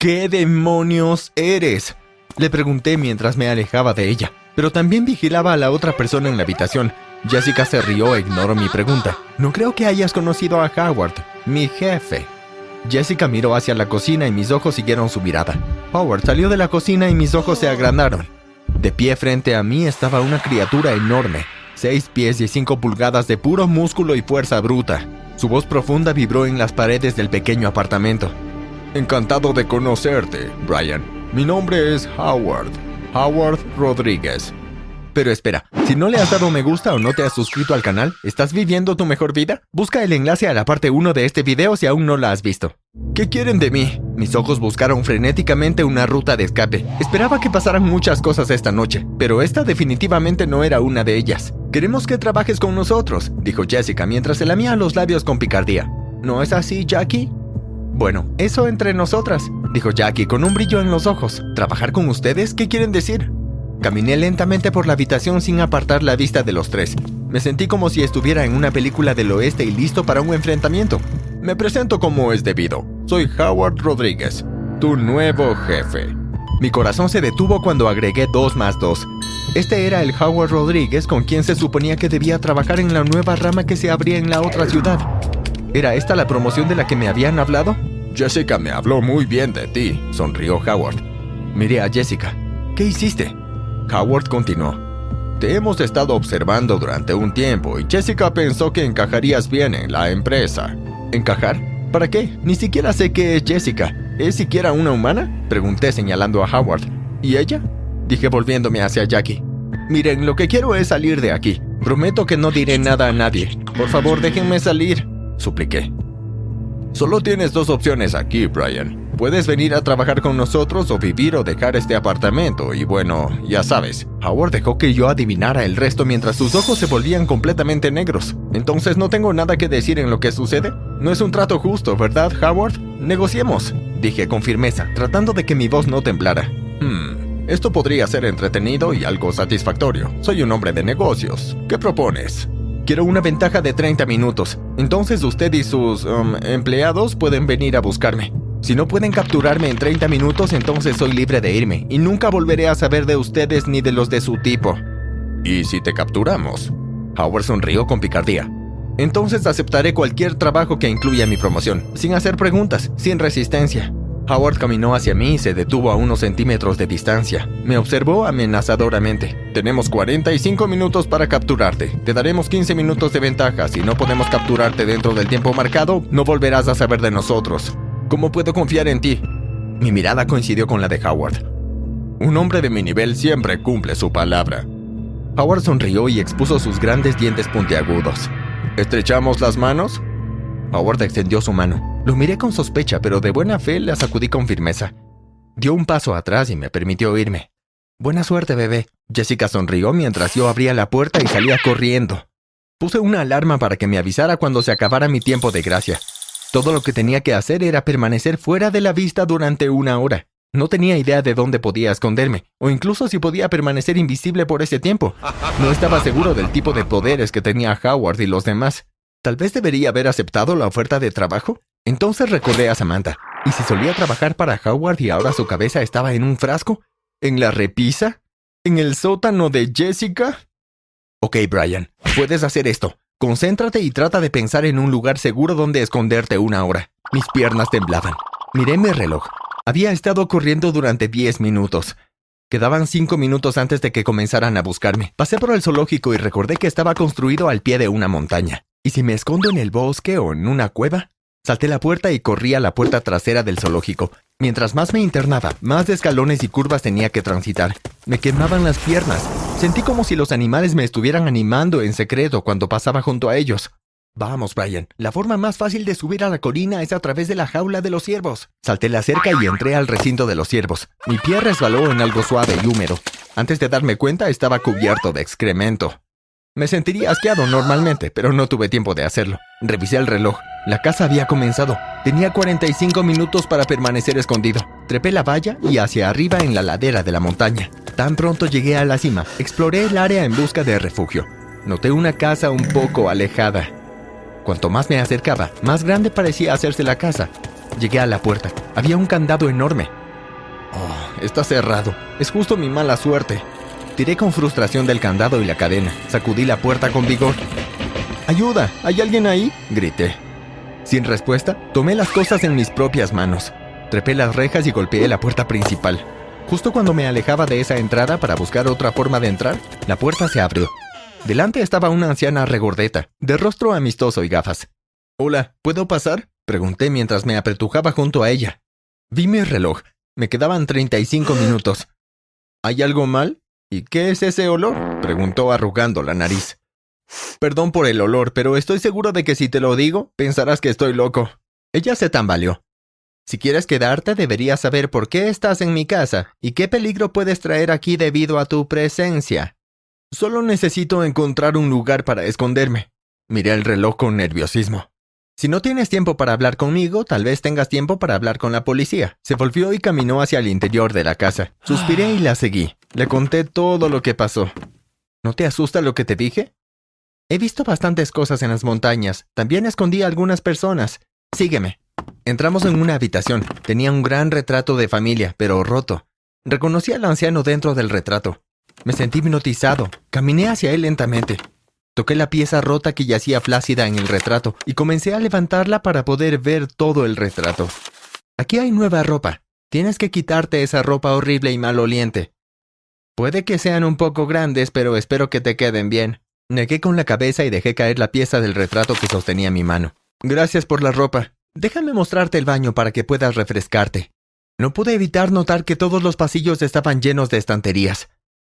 ¿Qué demonios eres? Le pregunté mientras me alejaba de ella, pero también vigilaba a la otra persona en la habitación. Jessica se rió e ignoró mi pregunta. No creo que hayas conocido a Howard, mi jefe. Jessica miró hacia la cocina y mis ojos siguieron su mirada. Howard salió de la cocina y mis ojos se agrandaron. De pie frente a mí estaba una criatura enorme, seis pies y cinco pulgadas de puro músculo y fuerza bruta. Su voz profunda vibró en las paredes del pequeño apartamento. Encantado de conocerte, Brian. Mi nombre es Howard. Howard Rodríguez. Pero espera, si no le has dado me gusta o no te has suscrito al canal, ¿estás viviendo tu mejor vida? Busca el enlace a la parte 1 de este video si aún no la has visto. ¿Qué quieren de mí? Mis ojos buscaron frenéticamente una ruta de escape. Esperaba que pasaran muchas cosas esta noche, pero esta definitivamente no era una de ellas. Queremos que trabajes con nosotros, dijo Jessica mientras se lamía los labios con picardía. ¿No es así, Jackie? Bueno, eso entre nosotras, dijo Jackie con un brillo en los ojos. ¿Trabajar con ustedes? ¿Qué quieren decir? Caminé lentamente por la habitación sin apartar la vista de los tres. Me sentí como si estuviera en una película del oeste y listo para un enfrentamiento. Me presento como es debido. Soy Howard Rodríguez, tu nuevo jefe. Mi corazón se detuvo cuando agregué dos más dos. Este era el Howard Rodríguez con quien se suponía que debía trabajar en la nueva rama que se abría en la otra ciudad. ¿Era esta la promoción de la que me habían hablado? Jessica me habló muy bien de ti, sonrió Howard. Miré a Jessica. ¿Qué hiciste? Howard continuó. Te hemos estado observando durante un tiempo y Jessica pensó que encajarías bien en la empresa. ¿Encajar? ¿Para qué? Ni siquiera sé qué es Jessica. ¿Es siquiera una humana? Pregunté señalando a Howard. ¿Y ella? Dije volviéndome hacia Jackie. Miren, lo que quiero es salir de aquí. Prometo que no diré nada a nadie. Por favor, déjenme salir supliqué. Solo tienes dos opciones aquí, Brian. Puedes venir a trabajar con nosotros o vivir o dejar este apartamento y bueno, ya sabes. Howard dejó que yo adivinara el resto mientras sus ojos se volvían completamente negros. Entonces no tengo nada que decir en lo que sucede. No es un trato justo, ¿verdad, Howard? Negociemos, dije con firmeza, tratando de que mi voz no temblara. Hmm, esto podría ser entretenido y algo satisfactorio. Soy un hombre de negocios. ¿Qué propones? Quiero una ventaja de 30 minutos. Entonces usted y sus um, empleados pueden venir a buscarme. Si no pueden capturarme en 30 minutos, entonces soy libre de irme y nunca volveré a saber de ustedes ni de los de su tipo. ¿Y si te capturamos? Howard sonrió con picardía. Entonces aceptaré cualquier trabajo que incluya mi promoción, sin hacer preguntas, sin resistencia. Howard caminó hacia mí y se detuvo a unos centímetros de distancia. Me observó amenazadoramente. Tenemos 45 minutos para capturarte. Te daremos 15 minutos de ventaja. Si no podemos capturarte dentro del tiempo marcado, no volverás a saber de nosotros. ¿Cómo puedo confiar en ti? Mi mirada coincidió con la de Howard. Un hombre de mi nivel siempre cumple su palabra. Howard sonrió y expuso sus grandes dientes puntiagudos. ¿Estrechamos las manos? Howard extendió su mano. Lo miré con sospecha, pero de buena fe la sacudí con firmeza. Dio un paso atrás y me permitió irme. Buena suerte, bebé. Jessica sonrió mientras yo abría la puerta y salía corriendo. Puse una alarma para que me avisara cuando se acabara mi tiempo de gracia. Todo lo que tenía que hacer era permanecer fuera de la vista durante una hora. No tenía idea de dónde podía esconderme, o incluso si podía permanecer invisible por ese tiempo. No estaba seguro del tipo de poderes que tenía Howard y los demás. Tal vez debería haber aceptado la oferta de trabajo. Entonces recordé a Samantha. ¿Y si solía trabajar para Howard y ahora su cabeza estaba en un frasco? ¿En la repisa? ¿En el sótano de Jessica? Ok, Brian, puedes hacer esto. Concéntrate y trata de pensar en un lugar seguro donde esconderte una hora. Mis piernas temblaban. Miré mi reloj. Había estado corriendo durante diez minutos. Quedaban cinco minutos antes de que comenzaran a buscarme. Pasé por el zoológico y recordé que estaba construido al pie de una montaña. ¿Y si me escondo en el bosque o en una cueva? Salté la puerta y corrí a la puerta trasera del zoológico. Mientras más me internaba, más escalones y curvas tenía que transitar. Me quemaban las piernas. Sentí como si los animales me estuvieran animando en secreto cuando pasaba junto a ellos. Vamos, Brian. La forma más fácil de subir a la colina es a través de la jaula de los ciervos. Salté la cerca y entré al recinto de los ciervos. Mi pie resbaló en algo suave y húmedo. Antes de darme cuenta estaba cubierto de excremento. Me sentiría asqueado normalmente, pero no tuve tiempo de hacerlo. Revisé el reloj. La casa había comenzado. Tenía 45 minutos para permanecer escondido. Trepé la valla y hacia arriba en la ladera de la montaña. Tan pronto llegué a la cima, exploré el área en busca de refugio. Noté una casa un poco alejada. Cuanto más me acercaba, más grande parecía hacerse la casa. Llegué a la puerta. Había un candado enorme. Oh, está cerrado. Es justo mi mala suerte. Tiré con frustración del candado y la cadena. Sacudí la puerta con vigor. ¡Ayuda! ¿Hay alguien ahí? grité. Sin respuesta, tomé las cosas en mis propias manos. Trepé las rejas y golpeé la puerta principal. Justo cuando me alejaba de esa entrada para buscar otra forma de entrar, la puerta se abrió. Delante estaba una anciana regordeta, de rostro amistoso y gafas. Hola, ¿puedo pasar? Pregunté mientras me apretujaba junto a ella. Vi mi reloj. Me quedaban 35 minutos. ¿Hay algo mal? ¿Y qué es ese olor? preguntó arrugando la nariz. Perdón por el olor, pero estoy seguro de que si te lo digo, pensarás que estoy loco. Ella se tambaleó. Si quieres quedarte, deberías saber por qué estás en mi casa y qué peligro puedes traer aquí debido a tu presencia. Solo necesito encontrar un lugar para esconderme. Miré el reloj con nerviosismo. Si no tienes tiempo para hablar conmigo, tal vez tengas tiempo para hablar con la policía. Se volvió y caminó hacia el interior de la casa. Suspiré y la seguí. Le conté todo lo que pasó. ¿No te asusta lo que te dije? He visto bastantes cosas en las montañas. También escondí a algunas personas. Sígueme. Entramos en una habitación. Tenía un gran retrato de familia, pero roto. Reconocí al anciano dentro del retrato. Me sentí hipnotizado. Caminé hacia él lentamente. Toqué la pieza rota que yacía flácida en el retrato y comencé a levantarla para poder ver todo el retrato. Aquí hay nueva ropa. Tienes que quitarte esa ropa horrible y maloliente. Puede que sean un poco grandes, pero espero que te queden bien. Negué con la cabeza y dejé caer la pieza del retrato que sostenía mi mano. Gracias por la ropa. Déjame mostrarte el baño para que puedas refrescarte. No pude evitar notar que todos los pasillos estaban llenos de estanterías.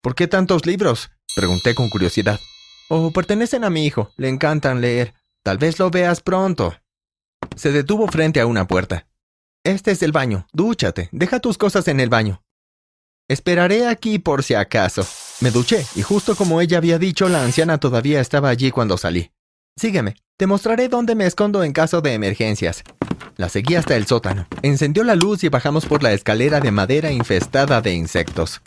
¿Por qué tantos libros? Pregunté con curiosidad. Oh, pertenecen a mi hijo. Le encantan leer. Tal vez lo veas pronto. Se detuvo frente a una puerta. Este es el baño. Dúchate. Deja tus cosas en el baño. Esperaré aquí por si acaso. Me duché, y justo como ella había dicho, la anciana todavía estaba allí cuando salí. Sígueme. Te mostraré dónde me escondo en caso de emergencias. La seguí hasta el sótano. Encendió la luz y bajamos por la escalera de madera infestada de insectos.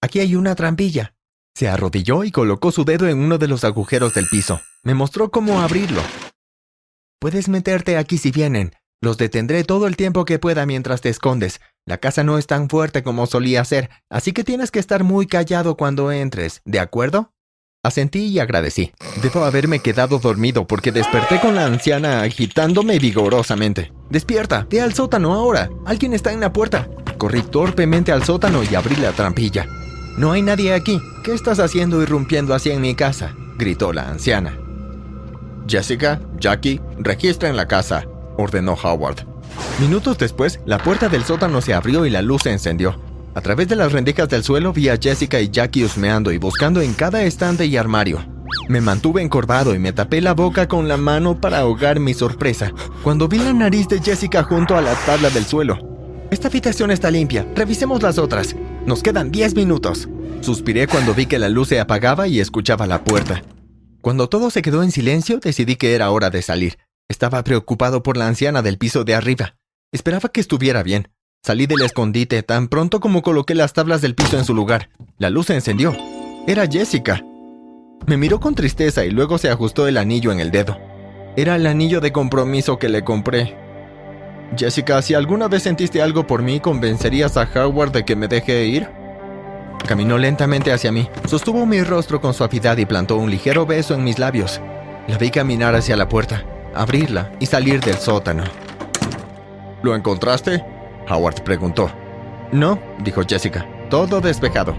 Aquí hay una trampilla. Se arrodilló y colocó su dedo en uno de los agujeros del piso. Me mostró cómo abrirlo. Puedes meterte aquí si vienen. Los detendré todo el tiempo que pueda mientras te escondes. La casa no es tan fuerte como solía ser, así que tienes que estar muy callado cuando entres, ¿de acuerdo? Asentí y agradecí. Debo haberme quedado dormido porque desperté con la anciana agitándome vigorosamente. Despierta, ve al sótano ahora. Alguien está en la puerta. Corrí torpemente al sótano y abrí la trampilla. No hay nadie aquí. ¿Qué estás haciendo irrumpiendo así en mi casa? gritó la anciana. Jessica, Jackie, registren la casa, ordenó Howard. Minutos después, la puerta del sótano se abrió y la luz se encendió. A través de las rendijas del suelo vi a Jessica y Jackie husmeando y buscando en cada estante y armario. Me mantuve encorvado y me tapé la boca con la mano para ahogar mi sorpresa cuando vi la nariz de Jessica junto a la tabla del suelo. Esta habitación está limpia, revisemos las otras. Nos quedan 10 minutos. Suspiré cuando vi que la luz se apagaba y escuchaba la puerta. Cuando todo se quedó en silencio, decidí que era hora de salir. Estaba preocupado por la anciana del piso de arriba. Esperaba que estuviera bien. Salí del escondite tan pronto como coloqué las tablas del piso en su lugar. La luz se encendió. Era Jessica. Me miró con tristeza y luego se ajustó el anillo en el dedo. Era el anillo de compromiso que le compré. Jessica, si alguna vez sentiste algo por mí, ¿convencerías a Howard de que me deje ir? Caminó lentamente hacia mí, sostuvo mi rostro con suavidad y plantó un ligero beso en mis labios. La vi caminar hacia la puerta, abrirla y salir del sótano. ¿Lo encontraste? Howard preguntó. No, dijo Jessica, todo despejado.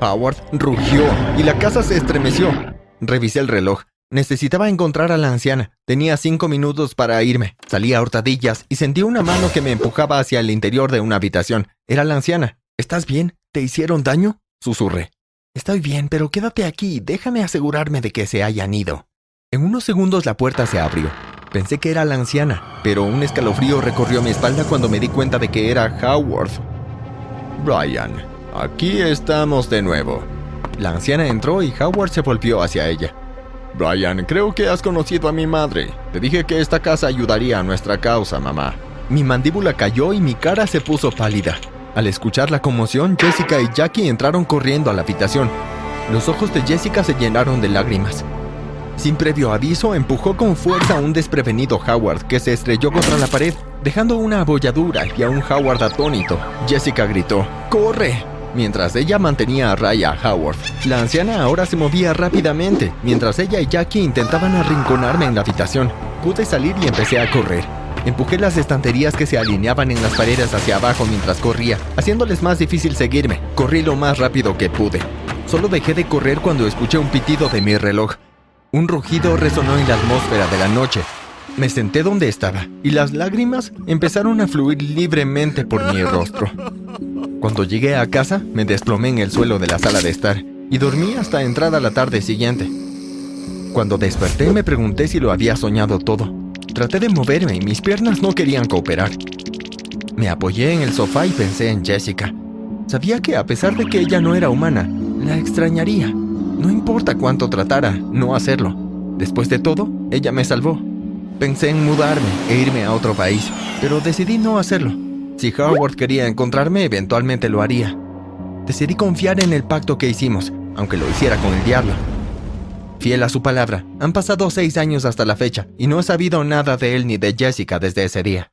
Howard rugió y la casa se estremeció. Revisé el reloj. Necesitaba encontrar a la anciana. Tenía cinco minutos para irme. Salí a hurtadillas y sentí una mano que me empujaba hacia el interior de una habitación. Era la anciana. ¿Estás bien? ¿Te hicieron daño? Susurré. Estoy bien, pero quédate aquí. Déjame asegurarme de que se hayan ido. En unos segundos la puerta se abrió. Pensé que era la anciana, pero un escalofrío recorrió mi espalda cuando me di cuenta de que era Howard. Brian, aquí estamos de nuevo. La anciana entró y Howard se volvió hacia ella. Brian, creo que has conocido a mi madre. Te dije que esta casa ayudaría a nuestra causa, mamá. Mi mandíbula cayó y mi cara se puso pálida. Al escuchar la conmoción, Jessica y Jackie entraron corriendo a la habitación. Los ojos de Jessica se llenaron de lágrimas. Sin previo aviso, empujó con fuerza a un desprevenido Howard que se estrelló contra la pared. Dejando una abolladura y a un Howard atónito, Jessica gritó, ¡Corre! Mientras ella mantenía a raya a Howard, la anciana ahora se movía rápidamente, mientras ella y Jackie intentaban arrinconarme en la habitación. Pude salir y empecé a correr. Empujé las estanterías que se alineaban en las paredes hacia abajo mientras corría, haciéndoles más difícil seguirme. Corrí lo más rápido que pude. Solo dejé de correr cuando escuché un pitido de mi reloj. Un rugido resonó en la atmósfera de la noche. Me senté donde estaba y las lágrimas empezaron a fluir libremente por mi rostro. Cuando llegué a casa, me desplomé en el suelo de la sala de estar y dormí hasta entrada la tarde siguiente. Cuando desperté me pregunté si lo había soñado todo. Traté de moverme y mis piernas no querían cooperar. Me apoyé en el sofá y pensé en Jessica. Sabía que a pesar de que ella no era humana, la extrañaría. No importa cuánto tratara, no hacerlo. Después de todo, ella me salvó. Pensé en mudarme e irme a otro país, pero decidí no hacerlo. Si Howard quería encontrarme, eventualmente lo haría. Decidí confiar en el pacto que hicimos, aunque lo hiciera con el diablo. Fiel a su palabra, han pasado seis años hasta la fecha y no he sabido nada de él ni de Jessica desde ese día.